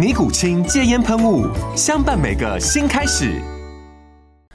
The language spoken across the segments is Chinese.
尼古清戒烟喷雾，相伴每个新开始。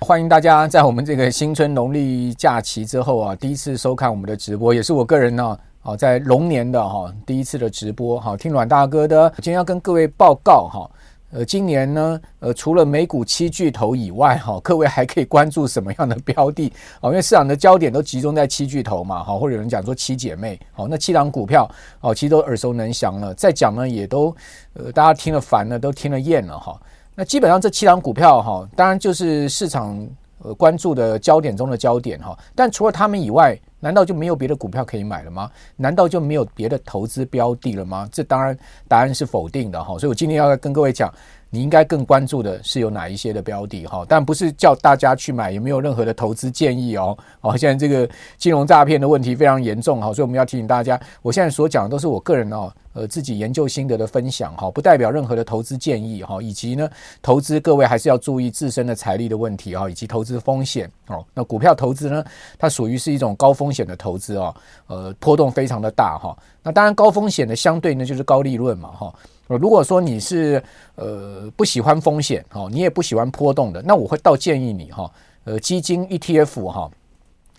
欢迎大家在我们这个新春农历假期之后啊，第一次收看我们的直播，也是我个人呢，啊，在龙年的哈第一次的直播哈，听阮大哥的，今天要跟各位报告哈。呃，今年呢，呃，除了美股七巨头以外，哈，各位还可以关注什么样的标的？哦，因为市场的焦点都集中在七巨头嘛，哈，或者有人讲说七姐妹，好，那七档股票，哦，其实都耳熟能详了。再讲呢，也都，呃，大家听了烦了，都听了厌了，哈。那基本上这七档股票，哈，当然就是市场呃关注的焦点中的焦点，哈。但除了他们以外，难道就没有别的股票可以买了吗？难道就没有别的投资标的了吗？这当然答案是否定的哈。所以我今天要跟各位讲，你应该更关注的是有哪一些的标的哈，但不是叫大家去买，也没有任何的投资建议哦。哦，现在这个金融诈骗的问题非常严重哈，所以我们要提醒大家，我现在所讲的都是我个人哦。呃，自己研究心得的分享哈，不代表任何的投资建议哈，以及呢，投资各位还是要注意自身的财力的问题啊，以及投资风险哦。那股票投资呢，它属于是一种高风险的投资哦，呃，波动非常的大哈。那当然高风险的相对呢就是高利润嘛哈。如果说你是呃不喜欢风险哈，你也不喜欢波动的，那我会倒建议你哈，呃，基金 ETF 哈。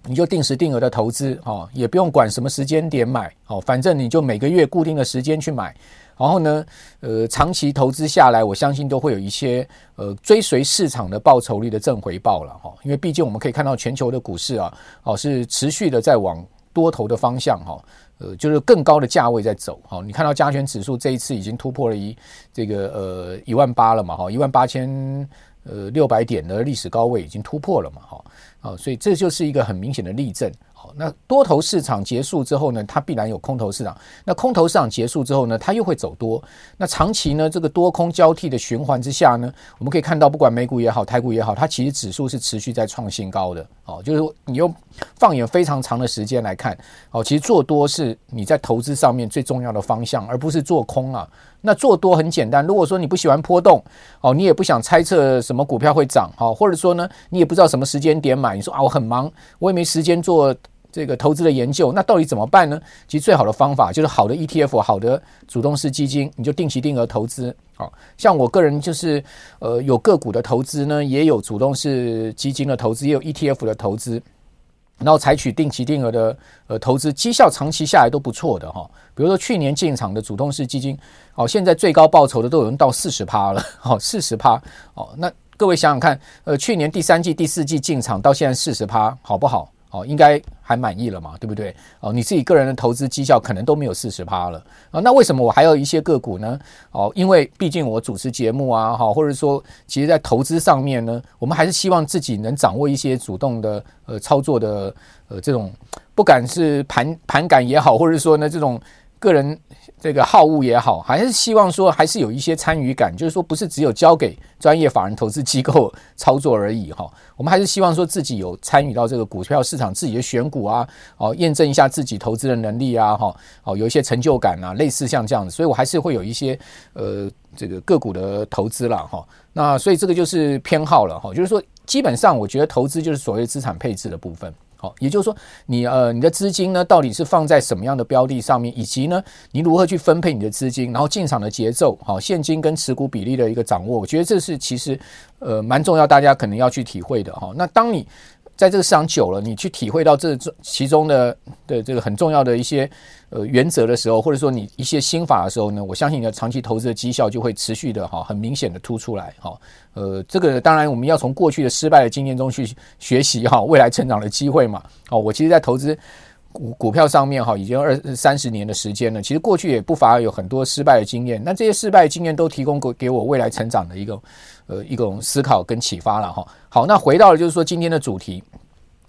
你就定时定额的投资，哈，也不用管什么时间点买，好，反正你就每个月固定的时间去买，然后呢，呃，长期投资下来，我相信都会有一些呃追随市场的报酬率的正回报了，哈，因为毕竟我们可以看到全球的股市啊，哦，是持续的在往多头的方向，哈，呃，就是更高的价位在走，哈，你看到加权指数这一次已经突破了一这个呃一万八了嘛，哈，一万八千呃六百点的历史高位已经突破了嘛，哈。啊，所以这就是一个很明显的例证。好，那多头市场结束之后呢，它必然有空头市场。那空头市场结束之后呢，它又会走多。那长期呢，这个多空交替的循环之下呢，我们可以看到，不管美股也好，台股也好，它其实指数是持续在创新高的。哦，就是你用放眼非常长的时间来看，哦，其实做多是你在投资上面最重要的方向，而不是做空啊。那做多很简单，如果说你不喜欢波动，哦，你也不想猜测什么股票会涨，哦，或者说呢，你也不知道什么时间点买，你说啊，我很忙，我也没时间做这个投资的研究，那到底怎么办呢？其实最好的方法就是好的 ETF，好的主动式基金，你就定期定额投资，好，像我个人就是呃有个股的投资呢，也有主动式基金的投资，也有 ETF 的投资。然后采取定期定额的呃投资，绩效长期下来都不错的哈。比如说去年进场的主动式基金，哦，现在最高报酬的都有人到四十趴了，哦，四十趴哦。那各位想想看，呃，去年第三季、第四季进场到现在四十趴，好不好？哦，应该还满意了嘛，对不对？哦，你自己个人的投资绩效可能都没有四十趴了啊。那为什么我还有一些个股呢？哦，因为毕竟我主持节目啊，哈，或者说，其实在投资上面呢，我们还是希望自己能掌握一些主动的呃操作的呃这种，不管是盘盘感也好，或者说呢这种。个人这个好恶也好，还是希望说还是有一些参与感，就是说不是只有交给专业法人投资机构操作而已哈。我们还是希望说自己有参与到这个股票市场，自己的选股啊，哦，验证一下自己投资的能力啊，哈，哦，有一些成就感啊，类似像这样子，所以我还是会有一些呃这个个股的投资了哈。那所以这个就是偏好了哈，就是说基本上我觉得投资就是所谓资产配置的部分。好，也就是说你，呃，你的资金呢，到底是放在什么样的标的上面，以及呢，你如何去分配你的资金，然后进场的节奏，好，现金跟持股比例的一个掌握，我觉得这是其实呃蛮重要，大家可能要去体会的哈。那当你在这个市场久了，你去体会到这其中的的这个很重要的一些呃原则的时候，或者说你一些心法的时候呢，我相信你的长期投资的绩效就会持续的哈，很明显的突出来哈。呃，这个当然我们要从过去的失败的经验中去学习哈，未来成长的机会嘛。哦，我其实，在投资股股票上面哈，已经二三十年的时间了。其实过去也不乏有很多失败的经验，那这些失败的经验都提供给给我未来成长的一个呃一种思考跟启发了哈。好，那回到了就是说今天的主题。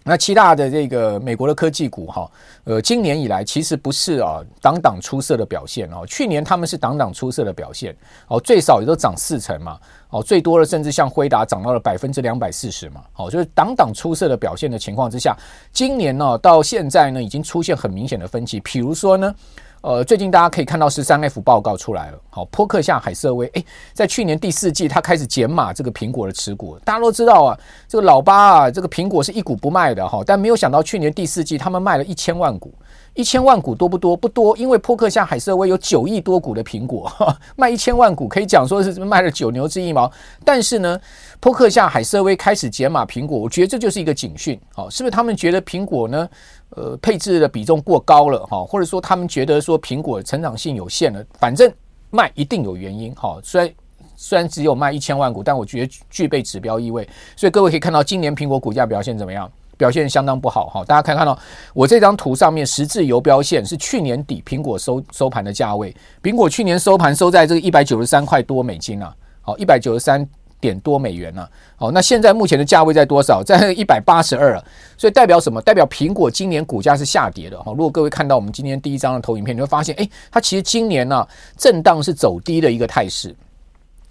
那七大的这个美国的科技股哈，呃，今年以来其实不是啊党党出色的表现哦。去年他们是党党出色的表现哦，最少也都涨四成嘛哦，最多的甚至像辉达涨到了百分之两百四十嘛哦，就是党党出色的表现的情况之下，今年呢到现在呢已经出现很明显的分歧，比如说呢。呃，最近大家可以看到十三 F 报告出来了，好，波克夏海瑟威，诶，在去年第四季，他开始减码这个苹果的持股。大家都知道啊，这个老八啊，这个苹果是一股不卖的哈，但没有想到去年第四季他们卖了一千万股。一千万股多不多？不多，因为波克夏海瑟威有九亿多股的苹果，卖一千万股可以讲说是卖了九牛之一毛。但是呢，波克夏海瑟威开始减码苹果，我觉得这就是一个警讯，好，是不是他们觉得苹果呢，呃，配置的比重过高了哈，或者说他们觉得说苹果成长性有限了？反正卖一定有原因，哈，虽然虽然只有卖一千万股，但我觉得具备指标意味。所以各位可以看到，今年苹果股价表现怎么样？表现相当不好哈，大家可以看到我这张图上面十字游标线是去年底苹果收收盘的价位，苹果去年收盘收在这个一百九十三块多美金啊，好一百九十三点多美元呢，好，那现在目前的价位在多少？在一百八十二，所以代表什么？代表苹果今年股价是下跌的哈。如果各位看到我们今天第一张的投影片，你会发现，诶，它其实今年呢震荡是走低的一个态势。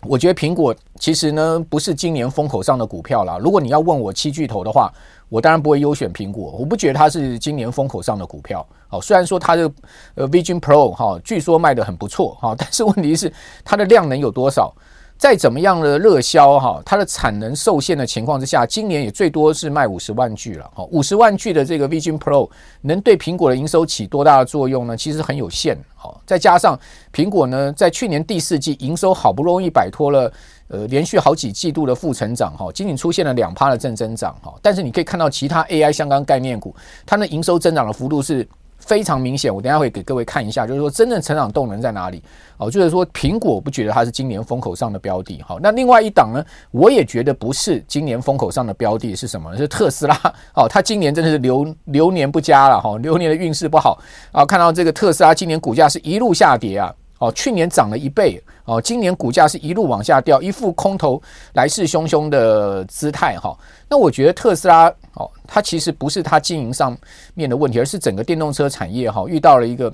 我觉得苹果其实呢不是今年风口上的股票啦。如果你要问我七巨头的话，我当然不会优选苹果。我不觉得它是今年风口上的股票。好，虽然说它的呃 Vision Pro 哈，据说卖得很不错哈，但是问题是它的量能有多少？再怎么样的热销哈，它的产能受限的情况之下，今年也最多是卖五十万具了。哈，五十万具的这个 Vision Pro 能对苹果的营收起多大的作用呢？其实很有限。好，再加上苹果呢，在去年第四季营收好不容易摆脱了呃连续好几季度的负成长哈，仅仅出现了两趴的正增长哈。但是你可以看到其他 AI 相关概念股，它的营收增长的幅度是。非常明显，我等下会给各位看一下，就是说真正成长动能在哪里哦。就是说苹果不觉得它是今年风口上的标的，好，那另外一档呢，我也觉得不是今年风口上的标的，是什么？是特斯拉 哦，它今年真的是流流年不佳了哈，流年的运势不好啊。看到这个特斯拉今年股价是一路下跌啊。哦，去年涨了一倍，哦，今年股价是一路往下掉，一副空头来势汹汹的姿态哈。那我觉得特斯拉哦，它其实不是它经营上面的问题，而是整个电动车产业哈遇到了一个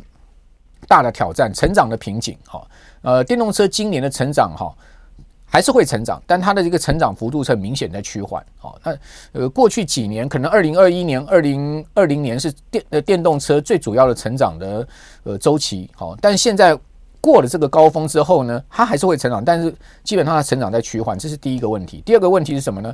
大的挑战，成长的瓶颈哈。呃，电动车今年的成长哈还是会成长，但它的这个成长幅度是很明显在趋缓。哦，那呃过去几年可能二零二一年、二零二零年是电呃电动车最主要的成长的呃周期，好，但现在。过了这个高峰之后呢，它还是会成长，但是基本上它成长在趋缓，这是第一个问题。第二个问题是什么呢？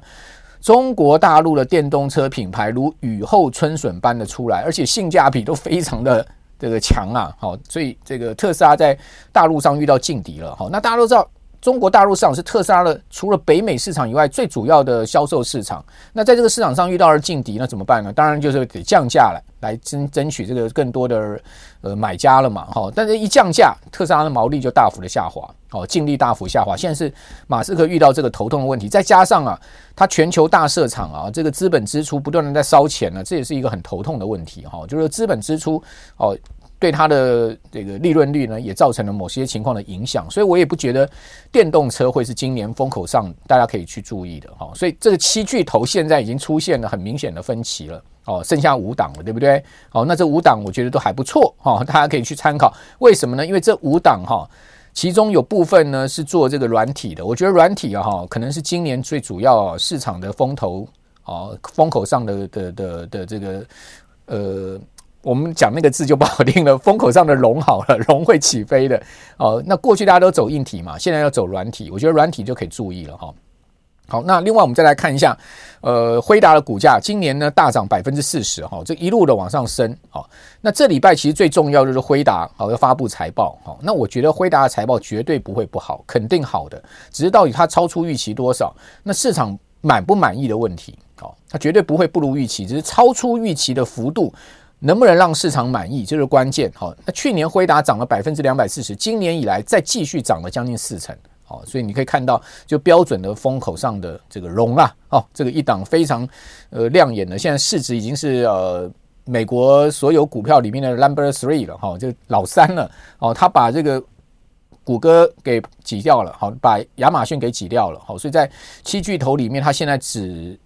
中国大陆的电动车品牌如雨后春笋般的出来，而且性价比都非常的 这个强啊，好，所以这个特斯拉在大陆上遇到劲敌了，好，那大家都知道。中国大陆市场是特斯拉的除了北美市场以外最主要的销售市场。那在这个市场上遇到了劲敌，那怎么办呢？当然就是得降价来来争争取这个更多的呃买家了嘛。哈，但是一降价，特斯拉的毛利就大幅的下滑，哦，净利大幅下滑。现在是马斯克遇到这个头痛的问题，再加上啊，他全球大设厂啊，这个资本支出不断的在烧钱呢，这也是一个很头痛的问题。哈，就是资本支出哦。对它的这个利润率呢，也造成了某些情况的影响，所以我也不觉得电动车会是今年风口上大家可以去注意的哈。所以这个七巨头现在已经出现了很明显的分歧了哦，剩下五档了，对不对？哦，那这五档我觉得都还不错哈，大家可以去参考。为什么呢？因为这五档哈，其中有部分呢是做这个软体的，我觉得软体啊哈，可能是今年最主要市场的风头啊，风口上的的的的这个呃。我们讲那个字就不好听了，风口上的龙好了，龙会起飞的哦。那过去大家都走硬体嘛，现在要走软体，我觉得软体就可以注意了哈。好，那另外我们再来看一下，呃，辉达的股价今年呢大涨百分之四十哈，这一路的往上升。好，那这礼拜其实最重要就是辉达好要发布财报。好，那我觉得辉达的财报绝对不会不好，肯定好的，只是到底它超出预期多少，那市场满不满意的问题。哦，它绝对不会不如预期，只是超出预期的幅度能不能让市场满意，这是关键。好，那去年辉达涨了百分之两百四十，今年以来再继续涨了将近四成。好，所以你可以看到，就标准的风口上的这个龙啊，哦，这个一档非常呃亮眼的，现在市值已经是呃美国所有股票里面的 number three 了，哈，就老三了。哦，他把这个谷歌给挤掉了，好，把亚马逊给挤掉了，好，所以在七巨头里面，他现在只。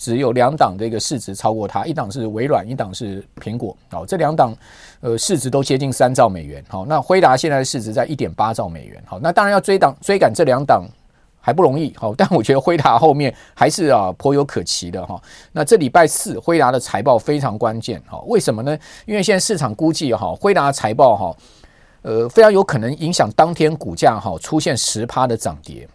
只有两档这个市值超过它，一档是微软，一档是苹果。好，这两档呃市值都接近三兆美元。好，那辉达现在的市值在一点八兆美元。好，那当然要追档追赶这两档还不容易。好，但我觉得辉达后面还是啊颇有可期的哈。那这礼拜四辉达的财报非常关键。哈，为什么呢？因为现在市场估计哈辉达财报哈呃非常有可能影响当天股价哈出现十趴的涨跌。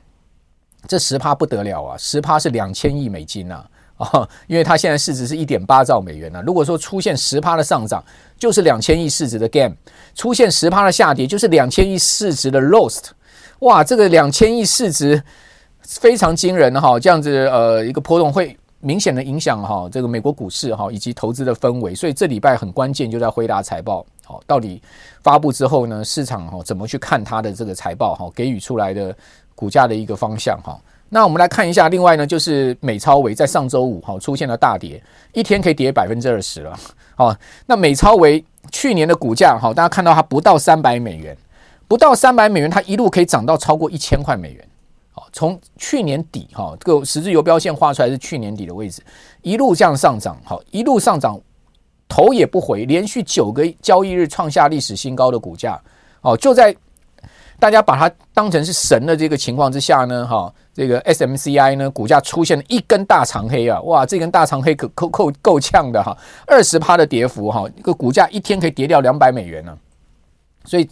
这十趴不得了啊，十趴是两千亿美金啊。啊，因为它现在市值是一点八兆美元呢。如果说出现十趴的上涨，就是两千亿市值的 gain；出现十趴的下跌，就是两千亿市值的 lost。哇，这个两千亿市值非常惊人哈！这样子呃，一个波动会明显的影响哈这个美国股市哈以及投资的氛围。所以这礼拜很关键，就在辉达财报好，到底发布之后呢，市场哈怎么去看它的这个财报哈，给予出来的股价的一个方向哈。那我们来看一下，另外呢，就是美超微在上周五哈出现了大跌，一天可以跌百分之二十了。好，那美超微去年的股价哈，大家看到它不到三百美元，不到三百美元，它一路可以涨到超过一千块美元。好，从去年底哈，这个十字游标线画出来是去年底的位置，一路这样上涨，好，一路上涨，头也不回，连续九个交易日创下历史新高的股价。哦，就在大家把它当成是神的这个情况之下呢，哈。这个 SMCI 呢，股价出现了一根大长黑啊！哇，这根大长黑可够够够呛的哈，二十趴的跌幅哈，这个股价一天可以跌掉两百美元呢。所以，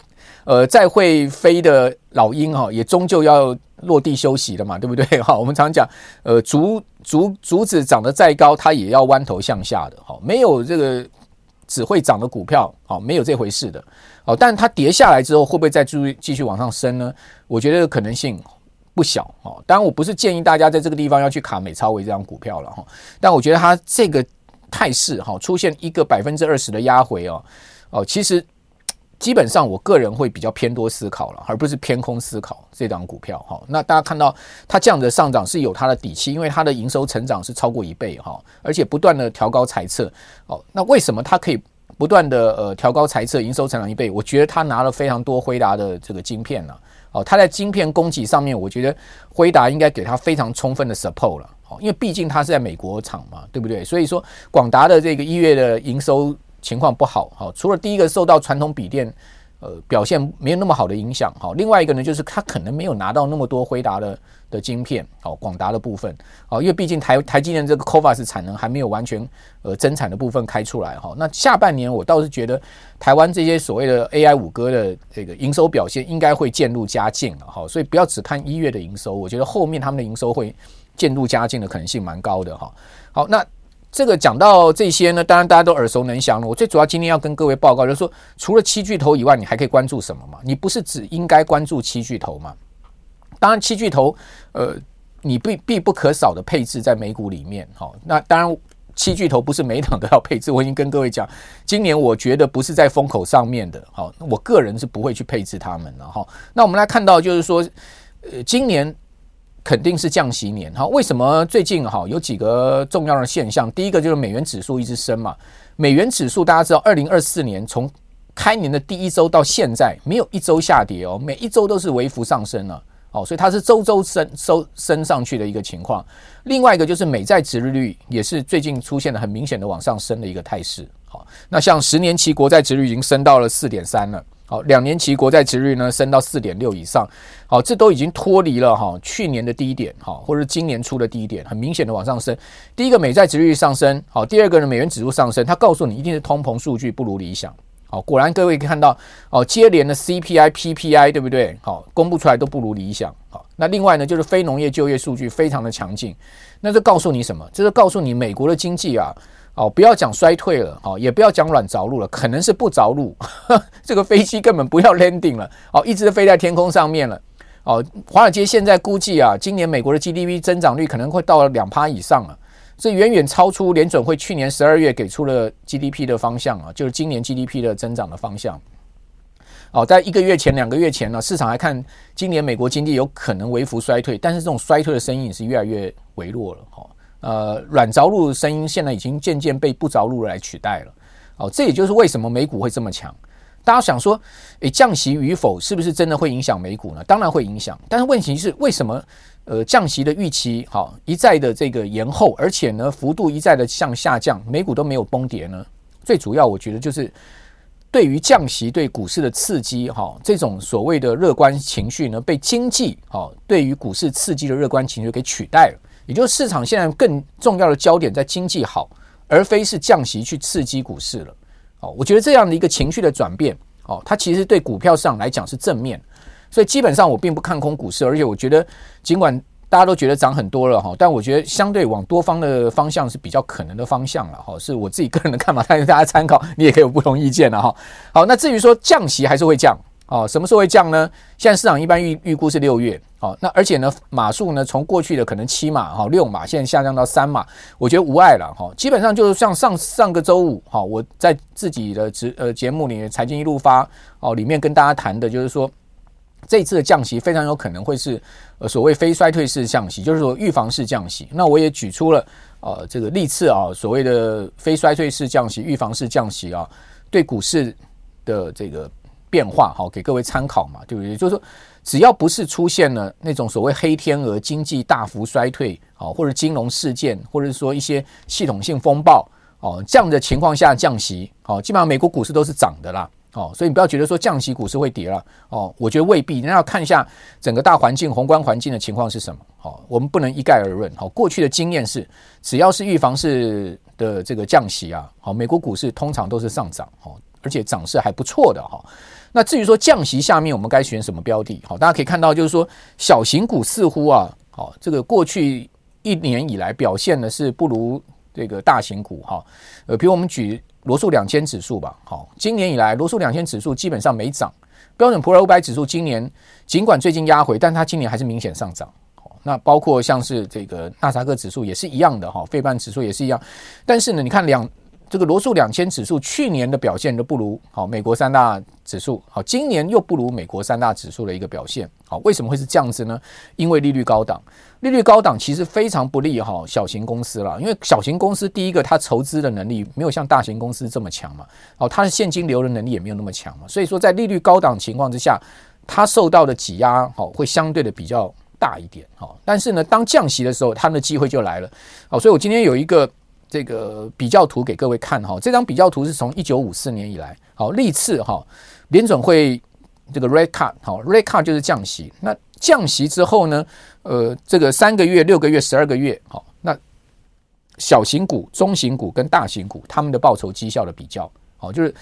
呃，再会飞的老鹰哈，也终究要落地休息了嘛，对不对？哈，我们常讲，呃，竹竹竹子长得再高，它也要弯头向下的。哈，没有这个只会涨的股票，好，没有这回事的。哦，但它跌下来之后，会不会再继续继续往上升呢？我觉得可能性。不小哦，当然我不是建议大家在这个地方要去卡美超威这张股票了哈，但我觉得它这个态势哈，出现一个百分之二十的压回哦哦，其实基本上我个人会比较偏多思考了，而不是偏空思考这张股票哈。那大家看到它这样的上涨是有它的底气，因为它的营收成长是超过一倍哈，而且不断的调高财测哦。那为什么它可以不断的呃调高财测，营收成长一倍？我觉得它拿了非常多辉达的这个晶片呢。哦，他在晶片供给上面，我觉得辉达应该给他非常充分的 support 了。哦，因为毕竟他是在美国厂嘛，对不对？所以说广达的这个一月的营收情况不好。好，除了第一个受到传统笔电呃表现没有那么好的影响。好，另外一个呢，就是他可能没有拿到那么多辉达的。的晶片，好，广达的部分，好，因为毕竟台台积电这个 Covas 产能还没有完全呃增产的部分开出来哈。那下半年我倒是觉得台湾这些所谓的 AI 五哥的这个营收表现应该会渐入佳境了哈。所以不要只看一月的营收，我觉得后面他们的营收会渐入佳境的可能性蛮高的哈。好，那这个讲到这些呢，当然大家都耳熟能详了。我最主要今天要跟各位报告就是说，除了七巨头以外，你还可以关注什么嘛？你不是只应该关注七巨头吗？当然，七巨头，呃，你必必不可少的配置在美股里面，哈。那当然，七巨头不是每一档都要配置。我已经跟各位讲，今年我觉得不是在风口上面的，哈。我个人是不会去配置他们的，哈。那我们来看到，就是说，呃，今年肯定是降息年，哈。为什么最近哈有几个重要的现象？第一个就是美元指数一直升嘛。美元指数大家知道，二零二四年从开年的第一周到现在，没有一周下跌哦，每一周都是微幅上升了。哦，所以它是周周升收升上去的一个情况。另外一个就是美债殖利率也是最近出现了很明显的往上升的一个态势。好，那像十年期国债殖利率已经升到了四点三了。好，两年期国债殖利率呢升到四点六以上。好，这都已经脱离了哈去年的低点哈，或者今年初的低点，很明显的往上升。第一个美债殖利率上升，好，第二个呢美元指数上升，它告诉你一定是通膨数据不如理想。好，果然各位看到哦，接连的 CPI、PPI 对不对？好，公布出来都不如理想。好，那另外呢，就是非农业就业数据非常的强劲。那这告诉你什么？这是告诉你美国的经济啊，哦，不要讲衰退了，好，也不要讲软着陆了，可能是不着陆。这个飞机根本不要 landing 了，哦，一直飞在天空上面了。哦，华尔街现在估计啊，今年美国的 GDP 增长率可能会到了两趴以上了。这远远超出联准会去年十二月给出了 GDP 的方向啊，就是今年 GDP 的增长的方向。哦，在一个月前、两个月前呢，市场还看今年美国经济有可能微幅衰退，但是这种衰退的声音也是越来越微弱了。哈，呃，软着陆的声音现在已经渐渐被不着陆来取代了。哦，这也就是为什么美股会这么强。大家想说，诶，降息与否是不是真的会影响美股呢？当然会影响，但是问题是为什么？呃，降息的预期好一再的这个延后，而且呢幅度一再的向下降，美股都没有崩跌呢？最主要我觉得就是。对于降息对股市的刺激，哈，这种所谓的乐观情绪呢，被经济，哈，对于股市刺激的乐观情绪给取代了。也就是市场现在更重要的焦点在经济好，而非是降息去刺激股市了。哦，我觉得这样的一个情绪的转变，哦，它其实对股票上来讲是正面，所以基本上我并不看空股市，而且我觉得尽管。大家都觉得涨很多了哈，但我觉得相对往多方的方向是比较可能的方向了哈，是我自己个人的看法，但是大家参考，你也可以有不同意见了哈。好，那至于说降息还是会降哦，什么时候会降呢？现在市场一般预预估是六月哦，那而且呢码数呢从过去的可能七码哈六码，现在下降到三码，我觉得无碍了哈。基本上就是像上上个周五哈，我在自己的直呃节目里面财经一路发哦里面跟大家谈的就是说。这次的降息非常有可能会是呃所谓非衰退式降息，就是说预防式降息。那我也举出了呃这个历次啊所谓的非衰退式降息、预防式降息啊对股市的这个变化，好给各位参考嘛，对不对？就是说只要不是出现了那种所谓黑天鹅、经济大幅衰退啊，或者金融事件，或者说一些系统性风暴哦这样的情况下降息，哦基本上美国股市都是涨的啦。哦，所以你不要觉得说降息股市会跌了哦，我觉得未必。那要看一下整个大环境、宏观环境的情况是什么。好，我们不能一概而论。好，过去的经验是，只要是预防式的这个降息啊，好，美国股市通常都是上涨，好，而且涨势还不错的哈。那至于说降息下面我们该选什么标的？好，大家可以看到，就是说小型股似乎啊，好，这个过去一年以来表现的是不如这个大型股哈。呃，比如我们举。罗素两千指数吧，好，今年以来罗素两千指数基本上没涨，标准普尔五百指数今年尽管最近压回，但它今年还是明显上涨。好，那包括像是这个纳斯达克指数也是一样的哈，费半指数也是一样，但是呢，你看两。这个罗素两千指数去年的表现都不如好美国三大指数，好，今年又不如美国三大指数的一个表现，好，为什么会是这样子呢？因为利率高档，利率高档其实非常不利哈小型公司了，因为小型公司第一个它筹资的能力没有像大型公司这么强嘛，哦，它的现金流的能力也没有那么强嘛，所以说在利率高档情况之下，它受到的挤压好会相对的比较大一点，好，但是呢，当降息的时候，它的机会就来了，好，所以我今天有一个。这个比较图给各位看哈，这张比较图是从一九五四年以来，好历次哈联准会这个 rate cut 好 rate cut 就是降息，那降息之后呢，呃，这个三个月、六个月、十二个月，好，那小型股、中型股跟大型股他们的报酬绩效的比较，好，就是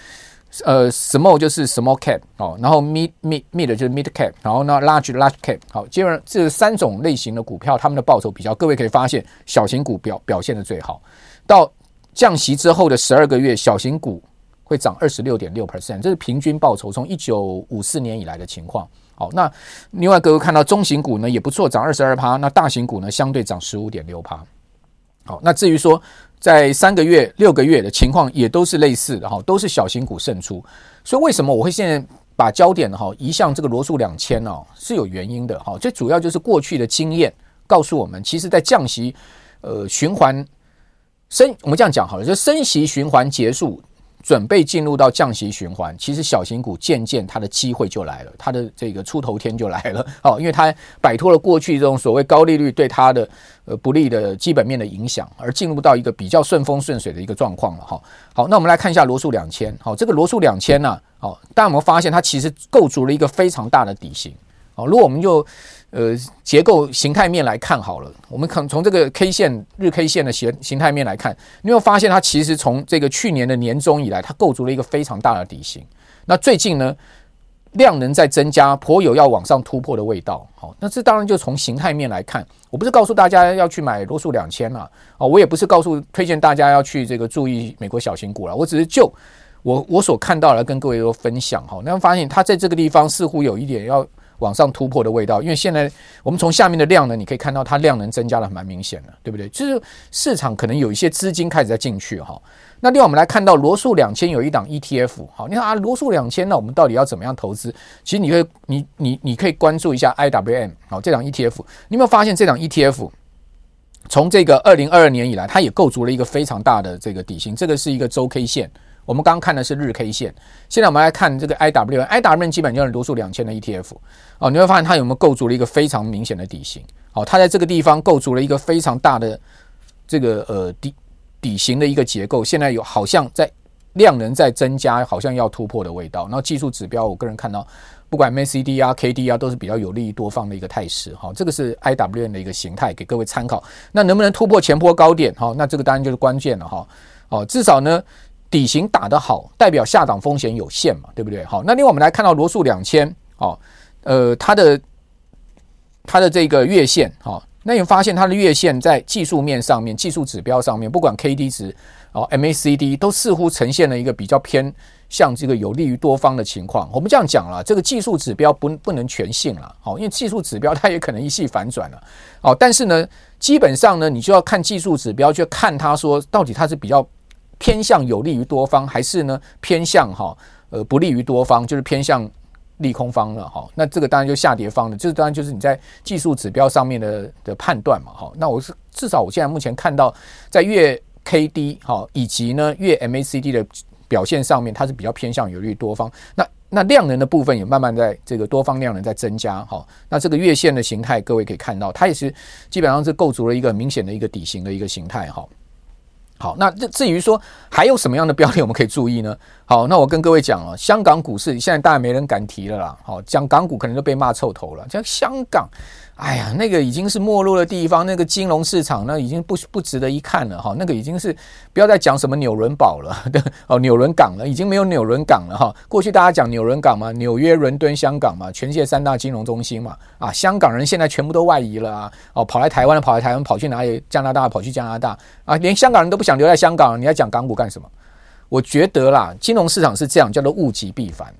呃 small 就是 small cap 哦，然后 mid mid mid 就是 mid cap，然后呢 large large cap 好，基本上这三种类型的股票他们的报酬比较，各位可以发现小型股表表现的最好。到降息之后的十二个月，小型股会涨二十六点六 percent，这是平均报酬从一九五四年以来的情况。好，那另外各位看到中型股呢也不错，涨二十二趴，那大型股呢相对涨十五点六趴。好，那至于说在三个月、六个月的情况也都是类似的哈，都是小型股胜出。所以为什么我会现在把焦点哈移向这个罗素两千呢？是有原因的哈。最主要就是过去的经验告诉我们，其实在降息呃循环。升，我们这样讲好了，就升息循环结束，准备进入到降息循环，其实小型股渐渐它的机会就来了，它的这个出头天就来了。好，因为它摆脱了过去这种所谓高利率对它的呃不利的基本面的影响，而进入到一个比较顺风顺水的一个状况了。哈，好，那我们来看一下罗素两千。好，这个罗素两千呢，好，大家有没有发现它其实构筑了一个非常大的底型？好，如果我们就呃，结构形态面来看好了，我们可从这个 K 线日 K 线的形形态面来看，你有发现它其实从这个去年的年中以来，它构筑了一个非常大的底型。那最近呢，量能在增加，颇有要往上突破的味道。好，那这当然就从形态面来看，我不是告诉大家要去买罗素两千了，哦，我也不是告诉推荐大家要去这个注意美国小型股了，我只是就我我所看到的跟各位都分享哈。那发现它在这个地方似乎有一点要。往上突破的味道。因为现在我们从下面的量呢，你可以看到它量能增加的蛮明显的，对不对？就是市场可能有一些资金开始在进去哈。那另外我们来看到罗素两千有一档 ETF，好，你看啊，罗素两千，那我们到底要怎么样投资？其实你会，你你你可以关注一下 IWM，好，这档 ETF，你有没有发现这档 ETF 从这个二零二二年以来，它也构筑了一个非常大的这个底薪，这个是一个周 K 线，我们刚刚看的是日 K 线，现在我们来看这个 IWM，IWM 基本就是罗素两千的 ETF，哦，你会发现它有没有构筑了一个非常明显的底型，好，它在这个地方构筑了一个非常大的这个呃底。底型的一个结构，现在有好像在量能在增加，好像要突破的味道。然后技术指标，我个人看到，不管 MACD 啊、KD 啊，都是比较有利于多方的一个态势。哈，这个是 IWM 的一个形态，给各位参考。那能不能突破前波高点？哈，那这个当然就是关键了。哈，哦，至少呢，底型打得好，代表下档风险有限嘛，对不对？好，那另外我们来看到罗素两千，哦，呃，它的它的这个月线，哈。那你发现它的月线在技术面上面、技术指标上面，不管 K D 值哦、MACD 都似乎呈现了一个比较偏向这个有利于多方的情况。我们这样讲了，这个技术指标不不能全信了，好，因为技术指标它也可能一系反转了，哦，但是呢，基本上呢，你就要看技术指标，去看它说到底它是比较偏向有利于多方，还是呢偏向哈呃不利于多方，就是偏向。利空方了哈，那这个当然就下跌方了，这当然就是你在技术指标上面的的判断嘛哈。那我是至少我现在目前看到在月 K D 哈以及呢月 M A C D 的表现上面，它是比较偏向有利于多方。那那量能的部分也慢慢在这个多方量能在增加哈。那这个月线的形态，各位可以看到，它也是基本上是构筑了一个明显的一个底型的一个形态哈。好，那至于说还有什么样的标的我们可以注意呢？好，那我跟各位讲啊，香港股市现在大概没人敢提了啦。好，讲港股可能都被骂臭头了。像香港。哎呀，那个已经是没落的地方，那个金融市场那已经不不值得一看了哈。那个已经是不要再讲什么纽伦堡了，对 哦，纽伦港了，已经没有纽伦港了哈。过去大家讲纽伦港嘛，纽约、伦敦、香港嘛，全世界三大金融中心嘛。啊，香港人现在全部都外移了啊，哦，跑来台湾，跑来台湾，跑去哪里？加拿大，跑去加拿大啊，连香港人都不想留在香港，你还讲港股干什么？我觉得啦，金融市场是这样，叫做物极必反。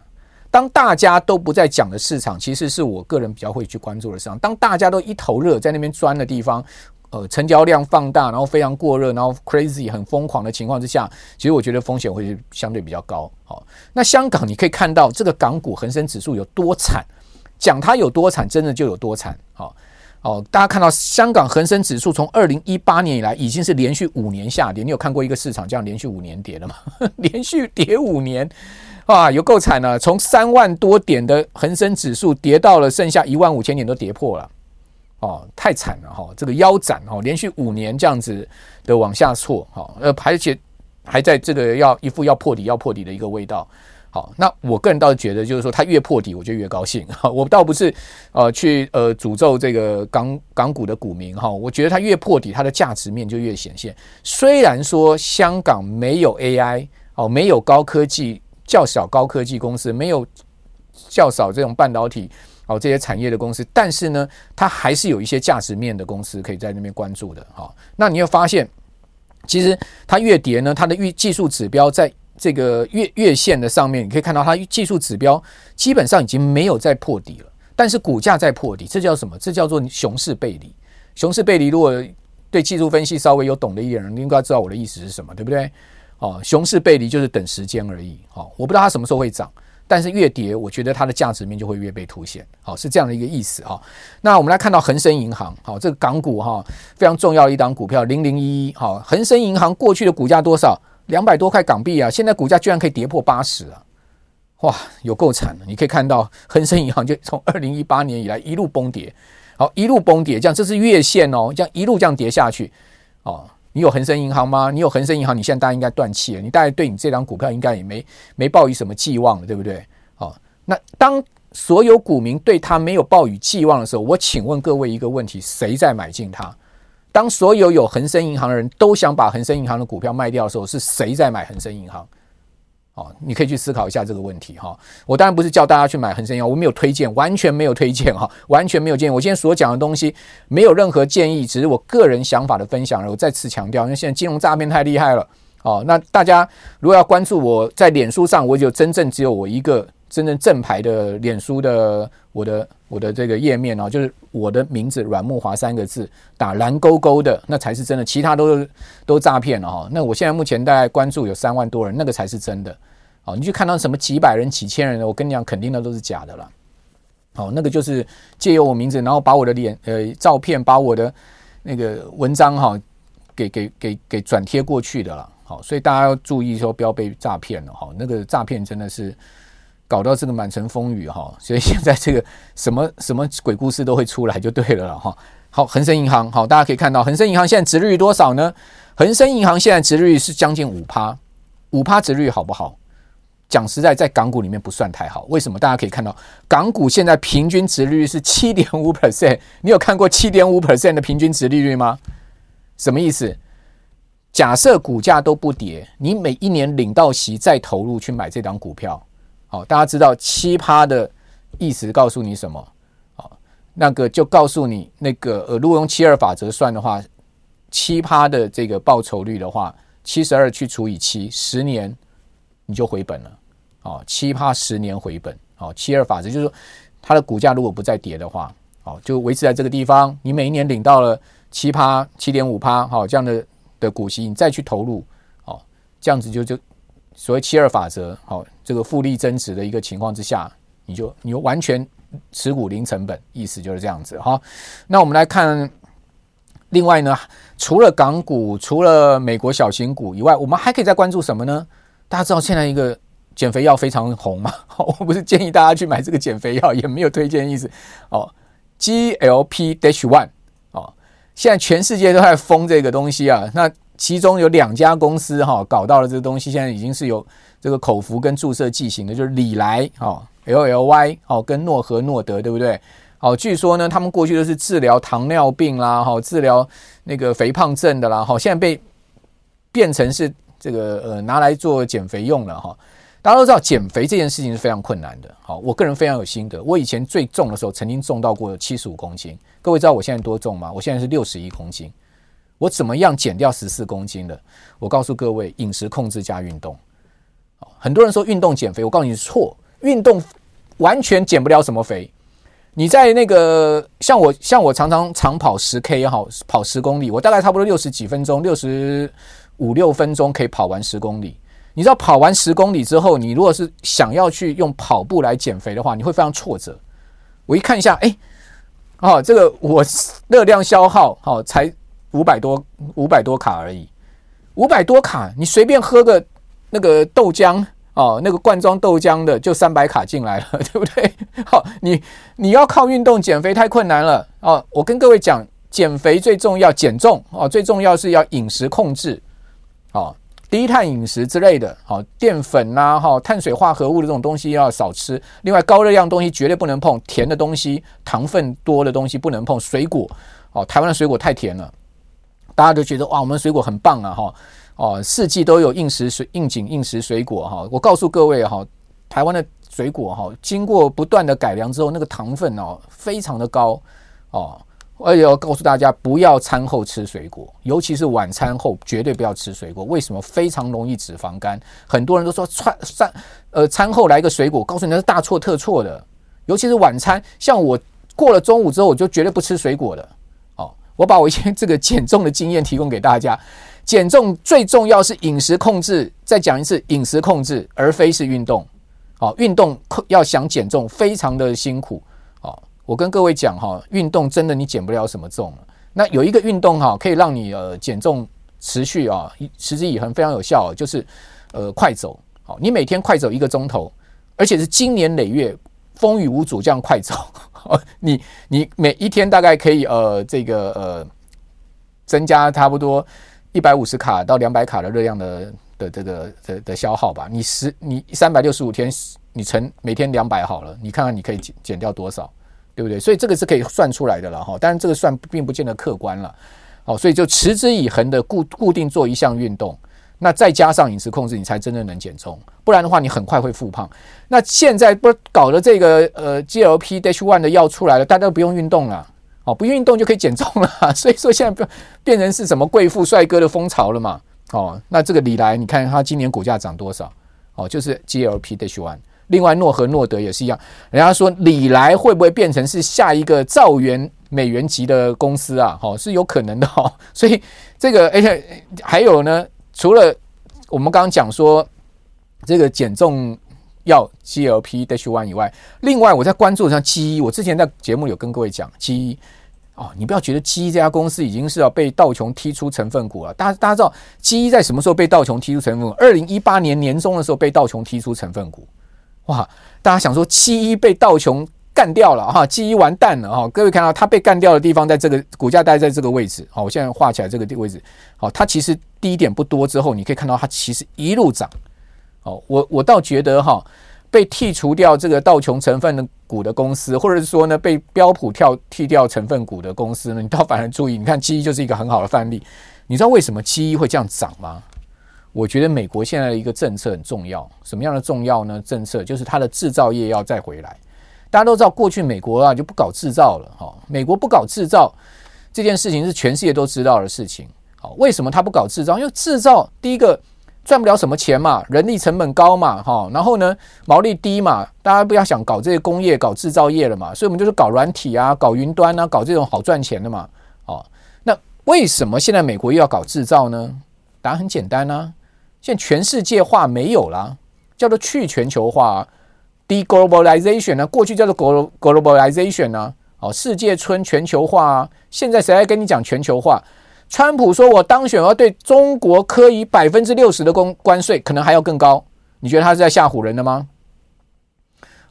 当大家都不再讲的市场，其实是我个人比较会去关注的市场。当大家都一头热在那边钻的地方，呃，成交量放大，然后非常过热，然后 crazy 很疯狂的情况之下，其实我觉得风险会相对比较高。好，那香港你可以看到这个港股恒生指数有多惨，讲它有多惨，真的就有多惨。好，哦大家看到香港恒生指数从二零一八年以来已经是连续五年下跌，你有看过一个市场这样连续五年跌的吗？连续跌五年。啊，有够惨了！从三万多点的恒生指数跌到了剩下一万五千点都跌破了，哦，太惨了哈！这个腰斩哦，连续五年这样子的往下挫，哈，呃，而且还在这个要一副要破底要破底的一个味道。好，那我个人倒是觉得，就是说它越破底，我就越高兴。哈，我倒不是呃去呃诅咒这个港港股的股民哈，我觉得它越破底，它的价值面就越显现。虽然说香港没有 AI 哦，没有高科技。较少高科技公司，没有较少这种半导体哦这些产业的公司，但是呢，它还是有一些价值面的公司可以在那边关注的哈。那你会发现，其实它越跌呢，它的预技术指标在这个月月线的上面，你可以看到它技术指标基本上已经没有再破底了，但是股价在破底，这叫什么？这叫做熊市背离。熊市背离，如果对技术分析稍微有懂的一点人，应该知道我的意思是什么，对不对？哦，熊市背离就是等时间而已。哦，我不知道它什么时候会涨，但是越跌，我觉得它的价值面就会越被凸显。好，是这样的一个意思哈。那我们来看到恒生银行，好，这个港股哈非常重要的一档股票零零一一。好，恒生银行过去的股价多少？两百多块港币啊，现在股价居然可以跌破八十啊！哇，有够惨的。你可以看到恒生银行就从 二零一八年以来一路崩跌，好，一路崩跌，这样这是月线哦，这样一路这样跌下去，哦。你有恒生银行吗？你有恒生银行，你现在大概应该断气了。你大概对你这张股票应该也没没抱以什么寄望了，对不对？好，那当所有股民对他没有抱以寄望的时候，我请问各位一个问题：谁在买进它？当所有有恒生银行的人都想把恒生银行的股票卖掉的时候，是谁在买恒生银行？哦，你可以去思考一下这个问题哈。我当然不是叫大家去买恒生银行，我没有推荐，完全没有推荐哈，完全没有建议。我今天所讲的东西没有任何建议，只是我个人想法的分享。我再次强调，因为现在金融诈骗太厉害了哦。那大家如果要关注我在脸书上，我就真正只有我一个真正正牌的脸书的我的我的这个页面哦，就是我的名字阮木华三个字打蓝勾勾的，那才是真的，其他都都诈骗了哈。那我现在目前大概关注有三万多人，那个才是真的。哦，你去看到什么几百人、几千人的，我跟你讲，肯定那都是假的了。哦，那个就是借由我名字，然后把我的脸呃照片，把我的那个文章哈、给给给给转贴过去的了。好，所以大家要注意说不要被诈骗了哈。那个诈骗真的是。搞到这个满城风雨哈，所以现在这个什么什么鬼故事都会出来就对了哈。好，恒生银行好，大家可以看到恒生银行现在殖利率多少呢？恒生银行现在殖利率是将近五趴，五趴殖利率好不好？讲实在，在港股里面不算太好。为什么？大家可以看到港股现在平均殖利率是七点五 percent，你有看过七点五 percent 的平均殖利率吗？什么意思？假设股价都不跌，你每一年领到息再投入去买这档股票。好，大家知道七趴的意思告诉你什么？好，那个就告诉你那个呃，如果用七二法则算的话，七趴的这个报酬率的话，七十二去除以七，十年你就回本了。哦，七趴十年回本。哦，七二法则就是说，它的股价如果不再跌的话，哦，就维持在这个地方，你每一年领到了七趴、七点五趴，好这样的的股息，你再去投入，哦，这样子就就。所谓七二法则，好，这个复利增值的一个情况之下，你就你就完全持股零成本，意思就是这样子哈。那我们来看，另外呢，除了港股，除了美国小型股以外，我们还可以再关注什么呢？大家知道现在一个减肥药非常红嘛？我不是建议大家去买这个减肥药，也没有推荐意思哦。GLP Dash One 哦，现在全世界都在疯这个东西啊，那。其中有两家公司哈搞到了这个东西，现在已经是有这个口服跟注射剂型的，就是礼来哦，L L Y 哦，跟诺和诺德对不对？哦，据说呢，他们过去都是治疗糖尿病啦，哈，治疗那个肥胖症的啦，哈，现在被变成是这个呃拿来做减肥用了哈。大家都知道减肥这件事情是非常困难的，好，我个人非常有心得，我以前最重的时候曾经重到过七十五公斤，各位知道我现在多重吗？我现在是六十一公斤。我怎么样减掉十四公斤的？我告诉各位，饮食控制加运动。很多人说运动减肥，我告诉你错，运动完全减不了什么肥。你在那个像我，像我常常长跑十 K 也好，跑十公里，我大概差不多六十几分钟，六十五六分钟可以跑完十公里。你知道跑完十公里之后，你如果是想要去用跑步来减肥的话，你会非常挫折。我一看一下，哎，哦，这个我热量消耗好才。五百多五百多卡而已，五百多卡，你随便喝个那个豆浆哦，那个罐装豆浆的就三百卡进来了，对不对？好，你你要靠运动减肥太困难了哦。我跟各位讲，减肥最重要减重哦，最重要是要饮食控制哦，低碳饮食之类的，好，淀粉呐，哈，碳水化合物的这种东西要少吃。另外，高热量东西绝对不能碰，甜的东西、糖分多的东西不能碰，水果哦，台湾的水果太甜了。大家都觉得哇，我们水果很棒啊，哈哦，四季都有应时水应景应时水果哈。我告诉各位哈，台湾的水果哈，经过不断的改良之后，那个糖分哦非常的高哦。而且要告诉大家，不要餐后吃水果，尤其是晚餐后绝对不要吃水果。为什么？非常容易脂肪肝。很多人都说餐餐呃餐后来一个水果，告诉你那是大错特错的。尤其是晚餐，像我过了中午之后，我就绝对不吃水果的。我把我一些这个减重的经验提供给大家。减重最重要是饮食控制，再讲一次，饮食控制，而非是运动。好，运动要想减重，非常的辛苦。好，我跟各位讲哈，运动真的你减不了什么重。那有一个运动哈，可以让你呃减重持续啊，持之以恒，非常有效，就是呃快走。好，你每天快走一个钟头，而且是经年累月。风雨无阻这样快走，哦你你每一天大概可以呃这个呃增加差不多一百五十卡到两百卡的热量的的这个的的消耗吧。你十你三百六十五天你乘每天两百好了，你看看你可以减减掉多少，对不对？所以这个是可以算出来的了哈。当然这个算并不见得客观了，哦，所以就持之以恒的固固定做一项运动。那再加上饮食控制，你才真正能减重，不然的话，你很快会复胖。那现在不搞的这个呃 G L P dash one 的药出来了，大家都不用运动了，哦，不运动就可以减重了。所以说现在变变成是什么贵妇帅哥的风潮了嘛？哦，那这个礼来，你看他今年股价涨多少？哦，就是 G L P dash one 另外，诺和诺德也是一样，人家说礼来会不会变成是下一个兆元美元级的公司啊？好，是有可能的哈。所以这个，而且还有呢，除了我们刚刚讲说这个减重药 GLP-H1 以外，另外我在关注像基一，我之前在节目有跟各位讲基一。哦，你不要觉得基一这家公司已经是要被道琼踢出成分股了。大家大家知道基一在什么时候被道琼踢出成分股？二零一八年年中的时候被道琼踢出成分股。哇，大家想说基一被道琼干掉了哈，基一完蛋了哈。各位看到它被干掉的地方，在这个股价待在这个位置。好，我现在画起来这个位置。好，它其实低点不多之后，你可以看到它其实一路涨。哦，我我倒觉得哈。被剔除掉这个道琼成分的股的公司，或者是说呢，被标普跳剔掉成分股的公司呢，你倒反而注意，你看基一就是一个很好的范例。你知道为什么基一会这样涨吗？我觉得美国现在的一个政策很重要，什么样的重要呢？政策就是它的制造业要再回来。大家都知道，过去美国啊就不搞制造了哈，美国不搞制造这件事情是全世界都知道的事情。好，为什么他不搞制造？因为制造第一个。赚不了什么钱嘛，人力成本高嘛，哈，然后呢，毛利低嘛，大家不要想搞这些工业、搞制造业了嘛，所以我们就是搞软体啊，搞云端啊，搞这种好赚钱的嘛，哦，那为什么现在美国又要搞制造呢？答案很简单啊，现在全世界化没有了，叫做去全球化，deglobalization 呢，过去叫做 globalization 呢，哦，世界村全球化啊，现在谁来跟你讲全球化？川普说：“我当选要对中国科以百分之六十的关关税，可能还要更高。你觉得他是在吓唬人的吗？”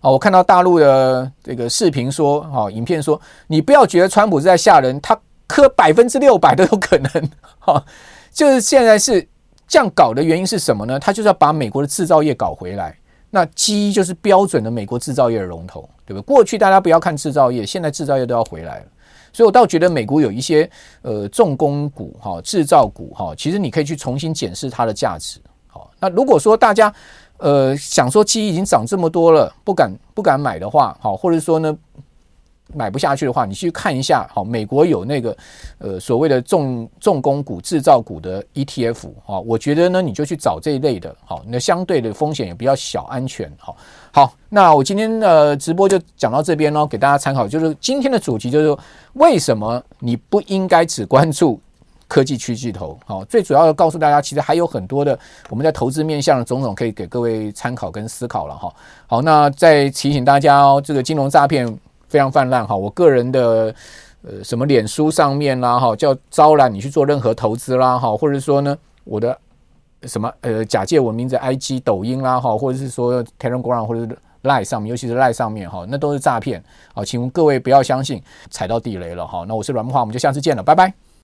哦，我看到大陆的这个视频说，哦，影片说，你不要觉得川普是在吓人，他科百分之六百都有可能。哈，就是现在是这样搞的原因是什么呢？他就是要把美国的制造业搞回来。那基就是标准的美国制造业的龙头，对不对？过去大家不要看制造业，现在制造业都要回来了。所以，我倒觉得美国有一些呃重工股哈、制造股哈，其实你可以去重新检视它的价值。好，那如果说大家呃想说基已经涨这么多了，不敢不敢买的话，好，或者说呢，买不下去的话，你去看一下，好，美国有那个呃所谓的重重工股、制造股的 ETF，哈，我觉得呢，你就去找这一类的，好，那相对的风险也比较小，安全，好，好，那我今天的直播就讲到这边喽，给大家参考，就是今天的主题就是，为什么你不应该只关注 科技区巨头，好，最主要的告诉大家，其实还有很多的我们在投资面向的种种可以给各位参考跟思考了，哈，好，那再提醒大家哦，这个金融诈骗。非常泛滥哈，我个人的呃什么脸书上面啦哈，叫招揽你去做任何投资啦哈，或者说呢我的什么呃假借我名字 IG 抖音啦哈，或者是说 Telegram 或者是赖上面，尤其是赖上面哈，那都是诈骗啊，请各位不要相信，踩到地雷了哈。那我是阮木华，我们就下次见了，拜拜。